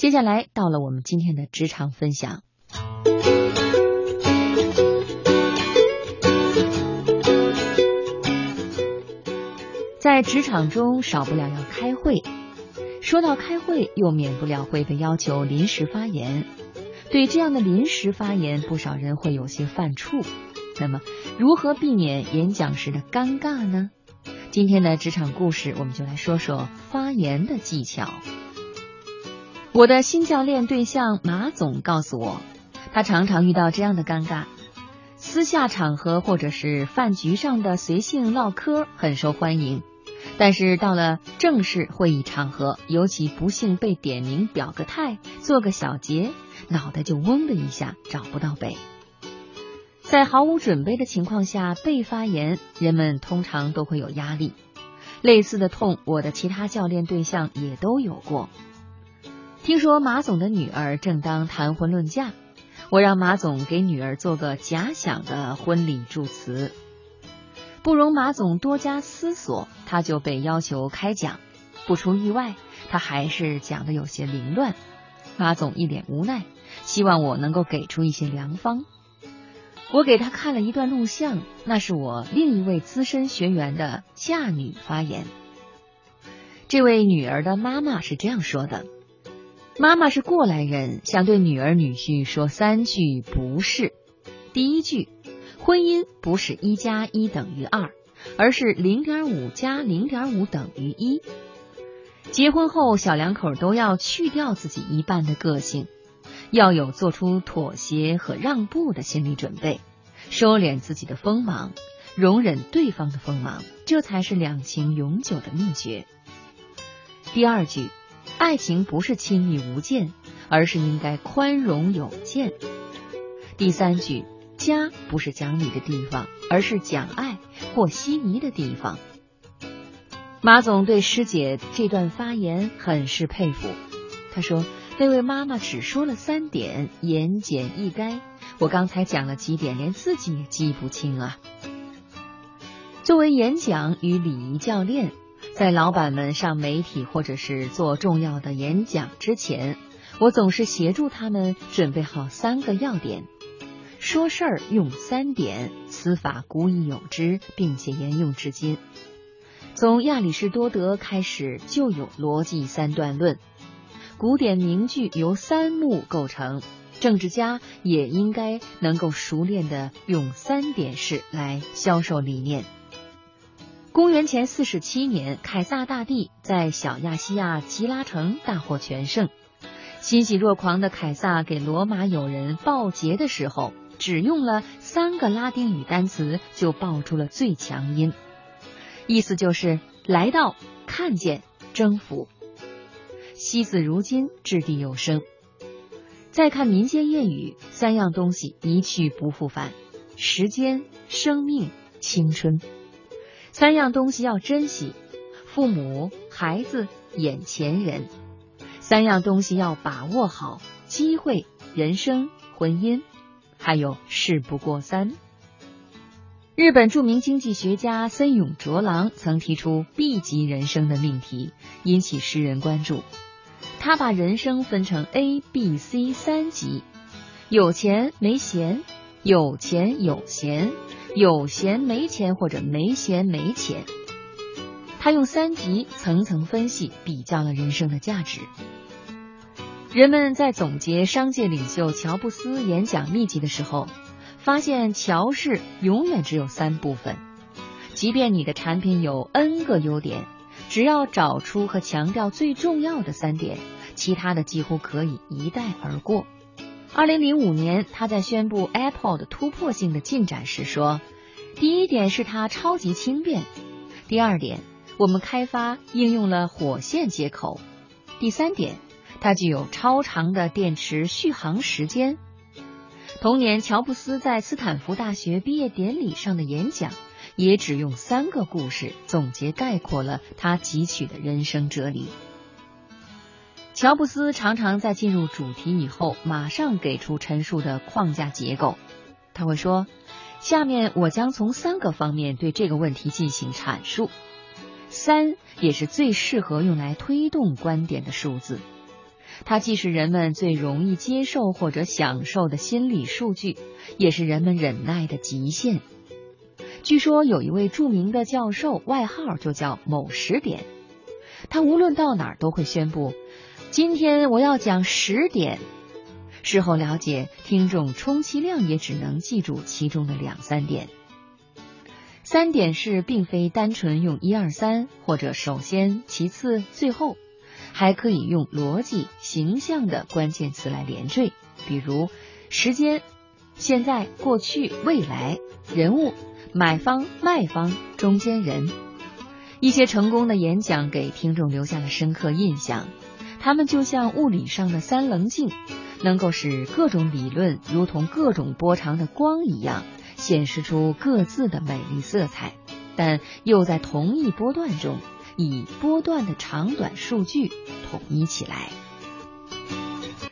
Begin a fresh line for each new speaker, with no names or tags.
接下来到了我们今天的职场分享。在职场中，少不了要开会。说到开会，又免不了会被要求临时发言。对这样的临时发言，不少人会有些犯怵。那么，如何避免演讲时的尴尬呢？今天的职场故事，我们就来说说发言的技巧。我的新教练对象马总告诉我，他常常遇到这样的尴尬：私下场合或者是饭局上的随性唠嗑很受欢迎。但是到了正式会议场合，尤其不幸被点名表个态、做个小结，脑袋就嗡的一下找不到北。在毫无准备的情况下被发言，人们通常都会有压力。类似的痛，我的其他教练对象也都有过。听说马总的女儿正当谈婚论嫁，我让马总给女儿做个假想的婚礼祝词。不容马总多加思索，他就被要求开讲。不出意外，他还是讲的有些凌乱。马总一脸无奈，希望我能够给出一些良方。我给他看了一段录像，那是我另一位资深学员的嫁女发言。这位女儿的妈妈是这样说的：“妈妈是过来人，想对女儿女婿说三句不是。第一句。”婚姻不是一加一等于二，而是零点五加零点五等于一。结婚后，小两口都要去掉自己一半的个性，要有做出妥协和让步的心理准备，收敛自己的锋芒，容忍对方的锋芒，这才是两情永久的秘诀。第二句，爱情不是亲密无间，而是应该宽容有间。第三句。家不是讲理的地方，而是讲爱或稀泥的地方。马总对师姐这段发言很是佩服。他说：“那位妈妈只说了三点，言简意赅。我刚才讲了几点，连自己也记不清啊。”作为演讲与礼仪教练，在老板们上媒体或者是做重要的演讲之前，我总是协助他们准备好三个要点。说事儿用三点，此法古已有之，并且沿用至今。从亚里士多德开始就有逻辑三段论，古典名句由三幕构成，政治家也应该能够熟练的用三点式来销售理念。公元前四十七年，凯撒大帝在小亚细亚吉拉城大获全胜，欣喜若狂的凯撒给罗马友人报捷的时候。只用了三个拉丁语单词就报出了最强音，意思就是来到、看见、征服。惜字如金，掷地有声。再看民间谚语，三样东西一去不复返：时间、生命、青春。三样东西要珍惜：父母、孩子、眼前人。三样东西要把握好：机会、人生、婚姻。还有事不过三。日本著名经济学家森永卓郎曾提出 B 级人生的命题，引起世人关注。他把人生分成 A、B、C 三级：有钱没闲，有钱有闲，有闲没钱或者没闲没钱。他用三级层层分析，比较了人生的价值。人们在总结商界领袖乔布斯演讲秘籍的时候，发现乔氏永远只有三部分。即便你的产品有 N 个优点，只要找出和强调最重要的三点，其他的几乎可以一带而过。二零零五年，他在宣布 Apple 的突破性的进展时说：“第一点是它超级轻便；第二点，我们开发应用了火线接口；第三点。”它具有超长的电池续航时间。同年，乔布斯在斯坦福大学毕业典礼上的演讲，也只用三个故事总结概括了他汲取的人生哲理。乔布斯常常在进入主题以后，马上给出陈述的框架结构。他会说：“下面我将从三个方面对这个问题进行阐述。三也是最适合用来推动观点的数字。”它既是人们最容易接受或者享受的心理数据，也是人们忍耐的极限。据说有一位著名的教授，外号就叫“某十点”，他无论到哪儿都会宣布：“今天我要讲十点。”事后了解，听众充其量也只能记住其中的两三点。三点式并非单纯用一二三或者首先、其次、最后，还可以用逻辑、形象的关键词来连缀，比如时间、现在、过去、未来、人物、买方、卖方、中间人。一些成功的演讲给听众留下了深刻印象，它们就像物理上的三棱镜。能够使各种理论如同各种波长的光一样，显示出各自的美丽色彩，但又在同一波段中以波段的长短数据统一起来。